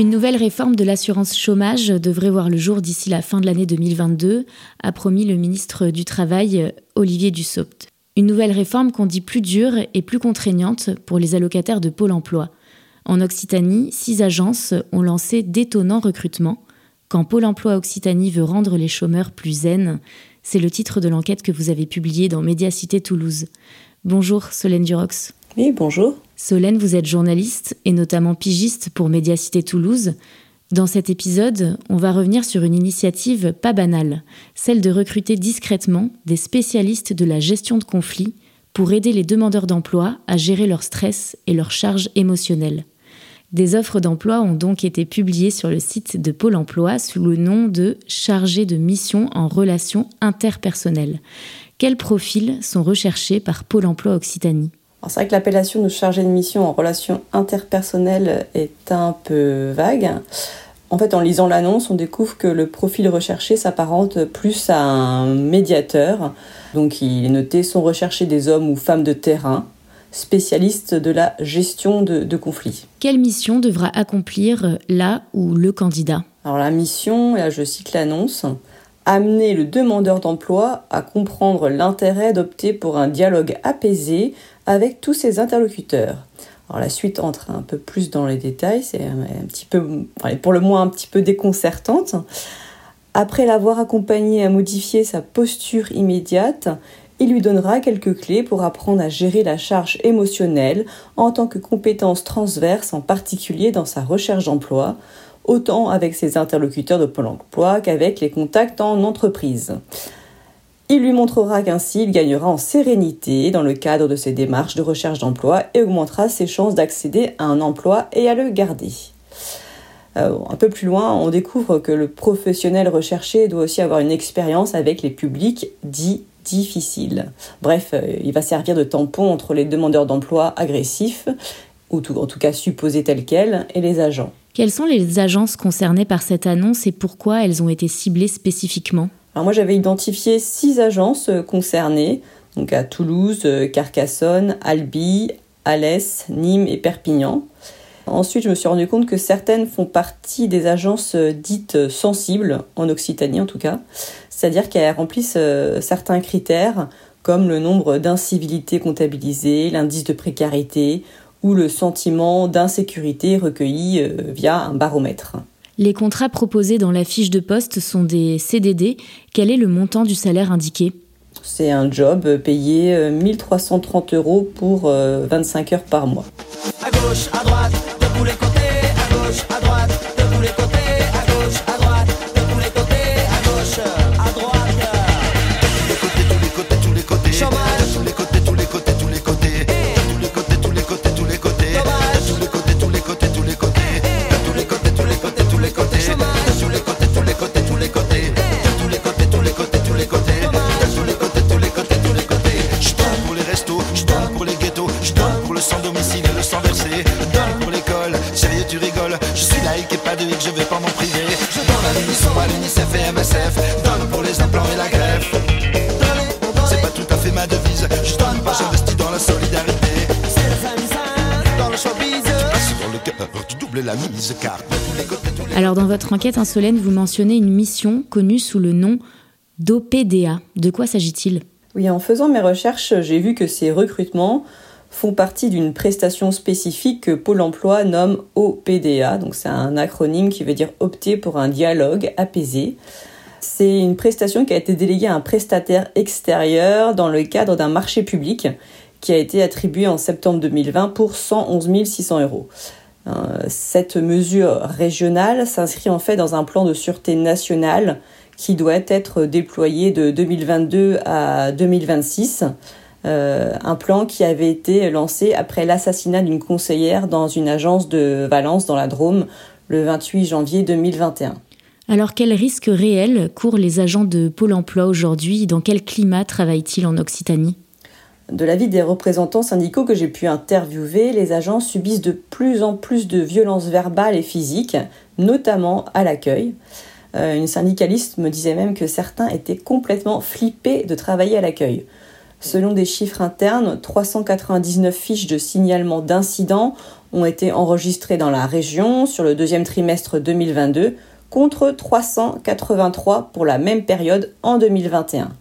Une nouvelle réforme de l'assurance chômage devrait voir le jour d'ici la fin de l'année 2022, a promis le ministre du Travail Olivier Dussopt. Une nouvelle réforme qu'on dit plus dure et plus contraignante pour les allocataires de Pôle emploi. En Occitanie, six agences ont lancé d'étonnants recrutements. Quand Pôle emploi Occitanie veut rendre les chômeurs plus zen, c'est le titre de l'enquête que vous avez publiée dans Médiacité Toulouse. Bonjour Solène Durox. Oui, bonjour. Solène, vous êtes journaliste et notamment pigiste pour Médiacité Toulouse. Dans cet épisode, on va revenir sur une initiative pas banale, celle de recruter discrètement des spécialistes de la gestion de conflits pour aider les demandeurs d'emploi à gérer leur stress et leur charge émotionnelle. Des offres d'emploi ont donc été publiées sur le site de Pôle Emploi sous le nom de chargé de mission en relations interpersonnelles. Quels profils sont recherchés par Pôle Emploi Occitanie? C'est vrai que l'appellation de chargé de mission en relations interpersonnelles est un peu vague. En fait, en lisant l'annonce, on découvre que le profil recherché s'apparente plus à un médiateur. Donc, il est noté sont recherchés des hommes ou femmes de terrain, spécialistes de la gestion de, de conflits. Quelle mission devra accomplir la ou le candidat? Alors, la mission, là je cite l'annonce, amener le demandeur d'emploi à comprendre l'intérêt d'opter pour un dialogue apaisé avec tous ses interlocuteurs. La suite entre un peu plus dans les détails, c'est pour le moins un petit peu déconcertante. Après l'avoir accompagné à modifier sa posture immédiate, il lui donnera quelques clés pour apprendre à gérer la charge émotionnelle en tant que compétence transverse, en particulier dans sa recherche d'emploi, autant avec ses interlocuteurs de Pôle emploi qu'avec les contacts en entreprise. Il lui montrera qu'ainsi il gagnera en sérénité dans le cadre de ses démarches de recherche d'emploi et augmentera ses chances d'accéder à un emploi et à le garder. Euh, un peu plus loin, on découvre que le professionnel recherché doit aussi avoir une expérience avec les publics dits difficiles. Bref, euh, il va servir de tampon entre les demandeurs d'emploi agressifs, ou en tout cas supposés tels quels, et les agents. Quelles sont les agences concernées par cette annonce et pourquoi elles ont été ciblées spécifiquement? Alors moi j'avais identifié six agences euh, concernées, donc à Toulouse, euh, Carcassonne, Albi, Alès, Nîmes et Perpignan. Ensuite, je me suis rendu compte que certaines font partie des agences euh, dites sensibles, en Occitanie en tout cas, c'est-à-dire qu'elles remplissent certains critères comme le nombre d'incivilités comptabilisées, l'indice de précarité ou le sentiment d'insécurité recueilli via un baromètre. Les contrats proposés dans la fiche de poste sont des CDD. Quel est le montant du salaire indiqué? C'est un job payé 1330 euh, euros pour 25 euh, heures par mois. À gauche, à droite, de tous les côtés, à gauche, à droite, Alors dans votre enquête insolène, vous mentionnez une mission connue sous le nom d'OPDA. De quoi s'agit-il? Oui, en faisant mes recherches, j'ai vu que ces recrutements font partie d'une prestation spécifique que Pôle emploi nomme OPDA, donc c'est un acronyme qui veut dire opter pour un dialogue apaisé. C'est une prestation qui a été déléguée à un prestataire extérieur dans le cadre d'un marché public qui a été attribué en septembre 2020 pour 111 600 euros. Euh, cette mesure régionale s'inscrit en fait dans un plan de sûreté nationale qui doit être déployé de 2022 à 2026. Euh, un plan qui avait été lancé après l'assassinat d'une conseillère dans une agence de Valence dans la Drôme le 28 janvier 2021. Alors quels risques réels courent les agents de Pôle Emploi aujourd'hui? Dans quel climat travaillent-ils en Occitanie? De l'avis des représentants syndicaux que j'ai pu interviewer, les agents subissent de plus en plus de violences verbales et physiques, notamment à l'accueil. Euh, une syndicaliste me disait même que certains étaient complètement flippés de travailler à l'accueil. Selon des chiffres internes, 399 fiches de signalement d'incidents ont été enregistrées dans la région sur le deuxième trimestre 2022 contre 383 pour la même période en 2021.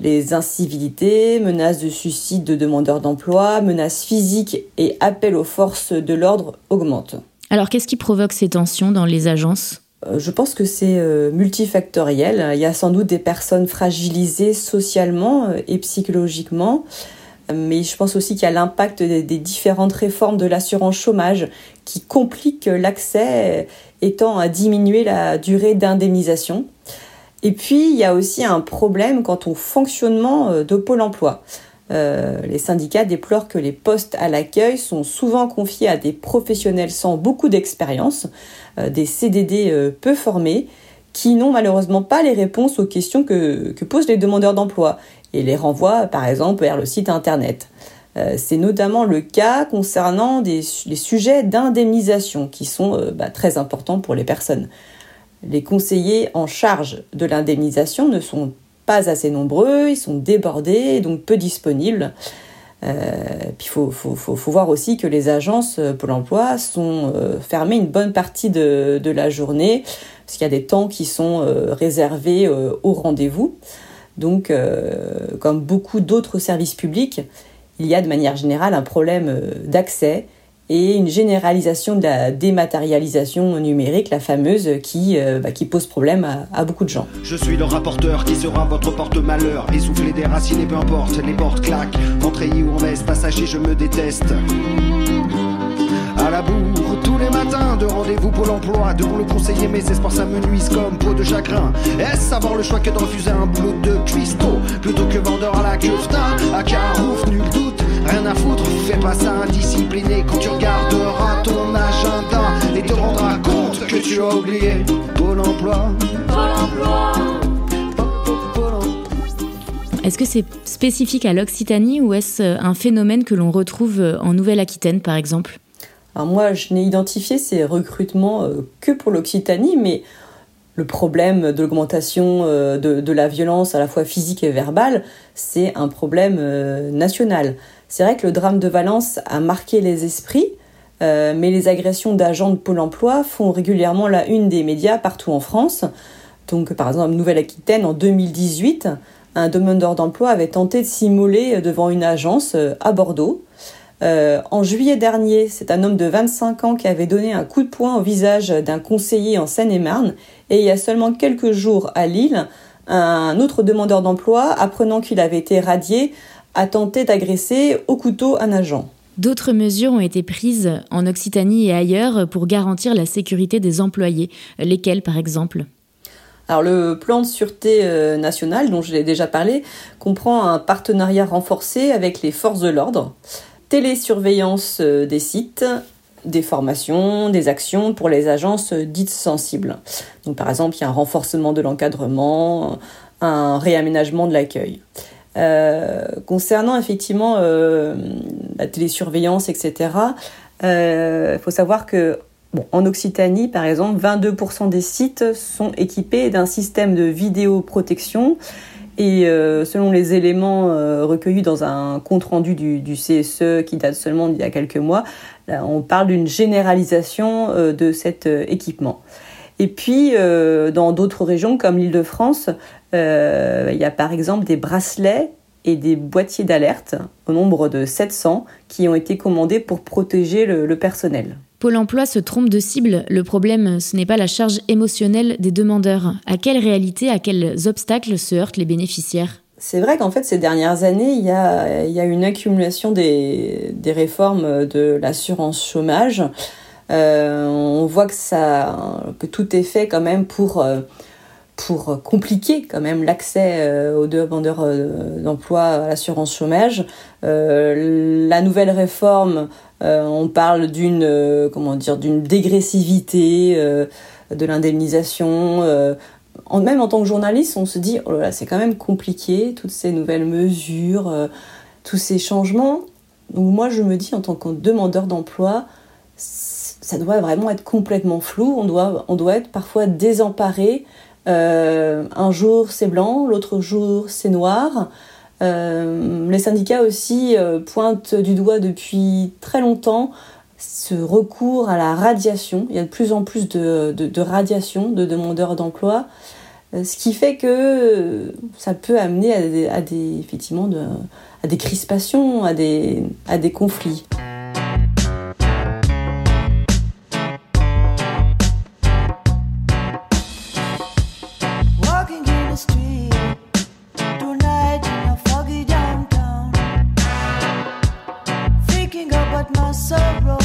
Les incivilités, menaces de suicide de demandeurs d'emploi, menaces physiques et appels aux forces de l'ordre augmentent. Alors qu'est-ce qui provoque ces tensions dans les agences? Euh, je pense que c'est euh, multifactoriel. Il y a sans doute des personnes fragilisées socialement euh, et psychologiquement, mais je pense aussi qu'il y a l'impact des différentes réformes de l'assurance chômage qui compliquent l'accès étant à diminuer la durée d'indemnisation. Et puis, il y a aussi un problème quant au fonctionnement euh, de Pôle emploi. Euh, les syndicats déplorent que les postes à l'accueil sont souvent confiés à des professionnels sans beaucoup d'expérience, euh, des CDD peu formés, qui n'ont malheureusement pas les réponses aux questions que, posent les demandeurs d'emploi et les renvoient par exemple vers le site internet. C'est notamment le cas concernant les sujets d'indemnisation qui sont bah, très importants pour les personnes. Les conseillers en charge de l'indemnisation ne sont pas assez nombreux, ils sont débordés, donc peu disponibles. Euh, puis il faut, voir aussi que les agences euh, Pôle emploi sont euh, fermées une bonne partie de, la journée, parce qu'il y a des temps qui sont réservés au rendez-vous. Donc, comme beaucoup d'autres services publics, il y a de manière générale un problème d'accès et une généralisation de la dématérialisation numérique, la fameuse, qui, euh, bah, qui pose problème à, beaucoup de gens. Je suis le rapporteur qui sera votre porte-malheur, essoufflé et peu importe, les portes claquent, en ou en veste, passager je me déteste. De rendez-vous pour l'emploi, devant le conseiller, mes espoirs s'amenuisent comme peau de chagrin. Est-ce savoir le choix que de refuser un boulot de cuistot, plutôt que vendeur à la cufta, à Carouf, nul doute Rien à foutre, fais pas ça indiscipliné quand tu regarderas ton agenda et te rendras compte que tu as oublié Pôle emploi. Pôle emploi. Est-ce que c'est spécifique à l'Occitanie ou est-ce un phénomène que l'on retrouve en Nouvelle-Aquitaine par exemple? Alors moi, je n'ai identifié ces recrutements euh, que pour l'Occitanie, mais le problème de l'augmentation euh, de, la violence à la fois physique et verbale, c'est un problème euh, national. C'est vrai que le drame de Valence a marqué les esprits, mais les agressions d'agents de Pôle emploi font régulièrement la une des médias partout en France. Donc, par exemple, Nouvelle-Aquitaine, en 2018, un demandeur d'emploi avait tenté de s'immoler devant une agence à Bordeaux. Euh, en juillet dernier, c'est un homme de 25 ans qui avait donné un coup de poing au visage d'un conseiller en Seine-et-Marne. Et il y a seulement quelques jours à Lille, un autre demandeur d'emploi, apprenant qu'il avait été radié, a tenté d'agresser au couteau un agent. D'autres mesures ont été prises en Occitanie et ailleurs pour garantir la sécurité des employés. Lesquelles, par exemple? Alors le plan de sûreté euh, nationale, dont je l'ai déjà parlé, comprend un partenariat renforcé avec les forces de l'ordre, télésurveillance euh, des sites, des formations, des actions pour les agences dites sensibles. Par exemple, il y a un renforcement de l'encadrement, un réaménagement de l'accueil. Euh, concernant effectivement euh, la télésurveillance, etc., il euh, faut savoir que en Occitanie, par exemple, 22% des sites sont équipés d'un système de vidéoprotection. Et selon les éléments recueillis dans un compte-rendu du, du, CSE qui date seulement d'il y a quelques mois, on parle d'une généralisation de cet équipement. Et puis, dans d'autres régions comme l'Île-de-France, euh, il y a par exemple des bracelets et des boîtiers d'alerte au nombre de 700 qui ont été commandés pour protéger le, personnel. Pôle Emploi se trompe de cible. Le problème, ce n'est pas la charge émotionnelle des demandeurs. À quelle réalité, à quels obstacles se heurtent les bénéficiaires? C'est vrai qu'en fait, ces dernières années, il y a, une accumulation des, réformes de l'assurance chômage. Euh, on voit que tout est fait quand même pour, euh, pour compliquer quand même l'accès euh, aux demandeurs d'emploi à l'assurance chômage. la nouvelle réforme, on parle d'une comment dire d'une dégressivité de l'indemnisation. même en tant que journaliste, on se dit oh c'est quand même compliqué toutes ces nouvelles mesures, tous ces changements. Donc moi je me dis en tant que demandeur d'emploi, ça doit vraiment être complètement flou. On doit, on doit être parfois désemparé. Euh, un jour c'est blanc, l'autre jour c'est noir. Euh, les syndicats aussi euh, pointent du doigt depuis très longtemps ce recours à la radiation. Il y a de plus en plus de, de, radiation de demandeurs d'emploi, ce qui fait que ça peut amener à des, à des effectivement de, à des crispations, à des, à des conflits. out my sorrow.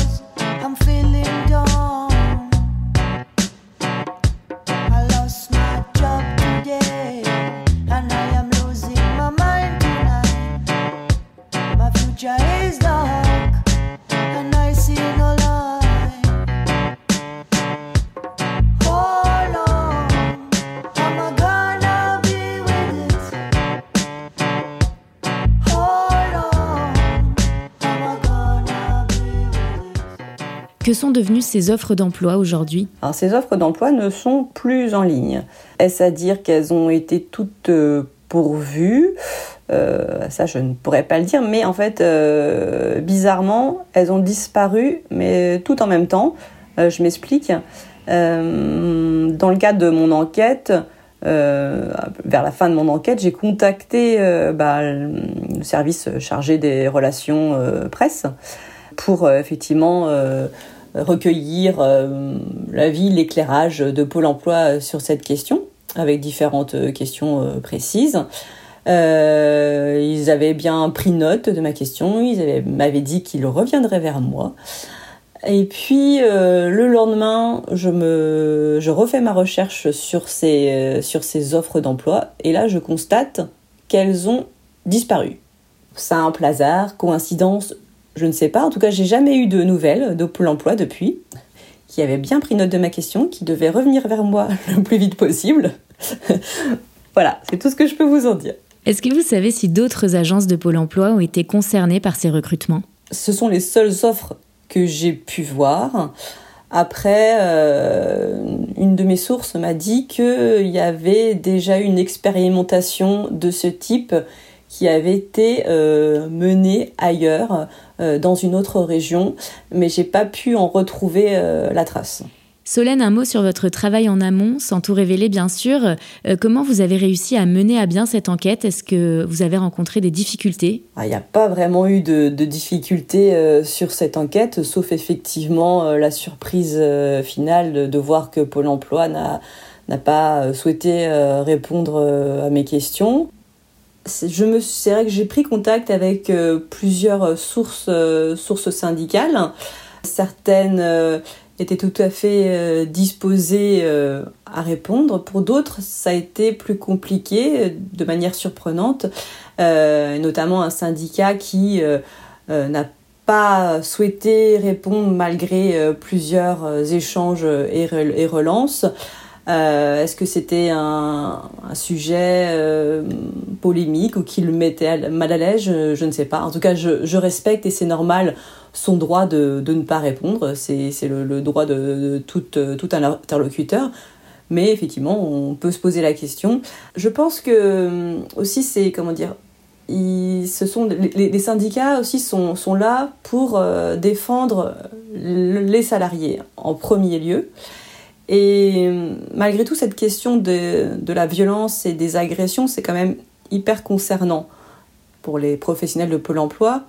Que sont devenues ces offres d'emploi aujourd'hui? Alors ces offres d'emploi ne sont plus en ligne. Est-ce à dire qu'elles ont été toutes euh, pourvues? Euh, ça, je ne pourrais pas le dire, mais en fait, euh, bizarrement, elles ont disparu, mais tout en même temps. je m'explique. dans le cadre de mon enquête, vers la fin de mon enquête, j'ai contacté bah, le service chargé des relations presse pour effectivement recueillir euh, l'avis, l'éclairage de Pôle emploi sur cette question, avec différentes questions euh, précises. Euh, ils avaient bien pris note de ma question, ils m'avaient dit qu'ils reviendraient vers moi. Et puis le lendemain, je me, je refais ma recherche sur ces, sur ces offres d'emploi et là je constate qu'elles ont disparu. Simple hasard, coïncidence, je ne sais pas. En tout cas, j'ai jamais eu de nouvelles de Pôle emploi depuis, qui avait bien pris note de ma question, qui devait revenir vers moi le plus vite possible. voilà, c'est tout ce que je peux vous en dire. Est-ce que vous savez si d'autres agences de Pôle emploi ont été concernées par ces recrutements? Ce sont les seules offres que j'ai pu voir. Après, euh, une de mes sources m'a dit qu'il y avait déjà eu une expérimentation de ce type qui avait été euh, menée ailleurs euh, dans une autre région, mais j'ai pas pu en retrouver euh, la trace. Solène, un mot sur votre travail en amont, sans tout révéler bien sûr. Euh, comment vous avez réussi à mener à bien cette enquête? Est-ce que vous avez rencontré des difficultés? Ah, Il n'y a pas vraiment eu de, difficultés sur cette enquête, sauf effectivement la surprise finale de, voir que Pôle Emploi n'a pas souhaité répondre à mes questions je me c'est vrai que j'ai pris contact avec euh, plusieurs euh, sources euh, sources syndicales. Certaines étaient tout à fait disposées à répondre. Pour d'autres ça a été plus compliqué de manière surprenante notamment un syndicat qui n'a pas souhaité répondre malgré plusieurs échanges et relances euh, est-ce que c'était un, sujet euh, polémique ou qui le mettait mal à l'aise? Je, ne sais pas. En tout cas, je, respecte et c'est normal son droit de, ne pas répondre. C'est le, droit de, tout, tout interlocuteur. Mais effectivement, on peut se poser la question. Je pense que aussi, c'est comment dire, ce sont les, syndicats aussi sont, là pour euh, défendre les salariés en premier lieu. Et malgré tout, cette question de, de la violence et des agressions, c'est quand même hyper concernant. pour les professionnels de Pôle Emploi.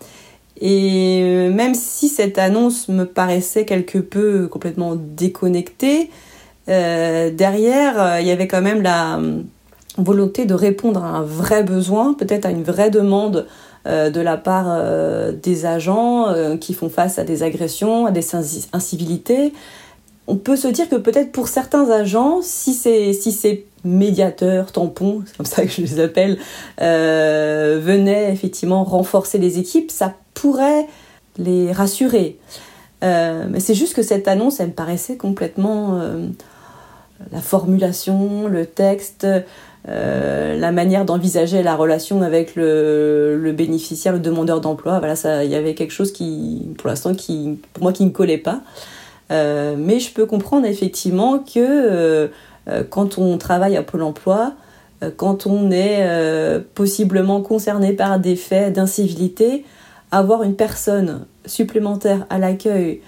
Et euh, même si cette annonce me paraissait quelque peu complètement déconnectée, euh, derrière, euh, il y avait quand même la volonté de répondre à un vrai besoin, peut-être à une vraie demande de la part des agents qui font face à des agressions, à des incivilités. On peut se dire que peut-être pour certains agents, si ces médiateurs, tampons, c'est comme ça que je les appelle, venaient effectivement renforcer les équipes, ça pourrait les rassurer. Euh, mais c'est juste que cette annonce, elle me paraissait complètement euh, la formulation, le texte, euh, la manière d'envisager la relation avec le, bénéficiaire, le demandeur d'emploi. Voilà, il y avait quelque chose qui, pour l'instant, qui, pour moi, qui ne collait pas. Mais je peux comprendre effectivement que quand on travaille à Pôle Emploi, quand on est possiblement concerné par des faits d'incivilité, avoir une personne supplémentaire à l'accueil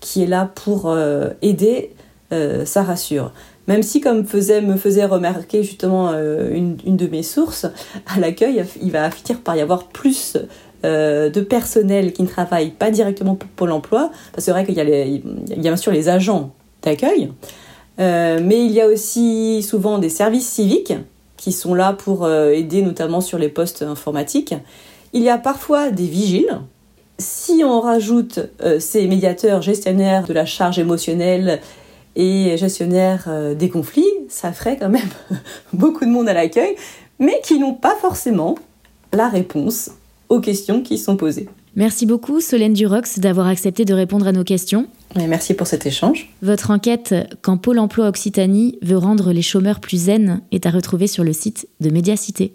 qui est là pour euh, aider, euh, ça rassure. Même si, comme me faisait remarquer justement euh, une, de mes sources, à l'accueil, il va finir par y avoir plus de personnel qui ne travaille pas directement pour Pôle emploi, parce c'est vrai qu'il y, a bien sûr les agents d'accueil, mais il y a aussi souvent des services civiques qui sont là pour aider notamment sur les postes informatiques. Il y a parfois des vigiles. Si on rajoute euh, ces médiateurs gestionnaires de la charge émotionnelle et gestionnaires euh, des conflits, ça ferait quand même beaucoup de monde à l'accueil, mais qui n'ont pas forcément la réponse aux questions qui sont posées. Merci beaucoup Solène Durox d'avoir accepté de répondre à nos questions. merci pour cet échange. Votre enquête Quand Pôle Emploi Occitanie veut rendre les chômeurs plus zen est à retrouver sur le site de Médiacité.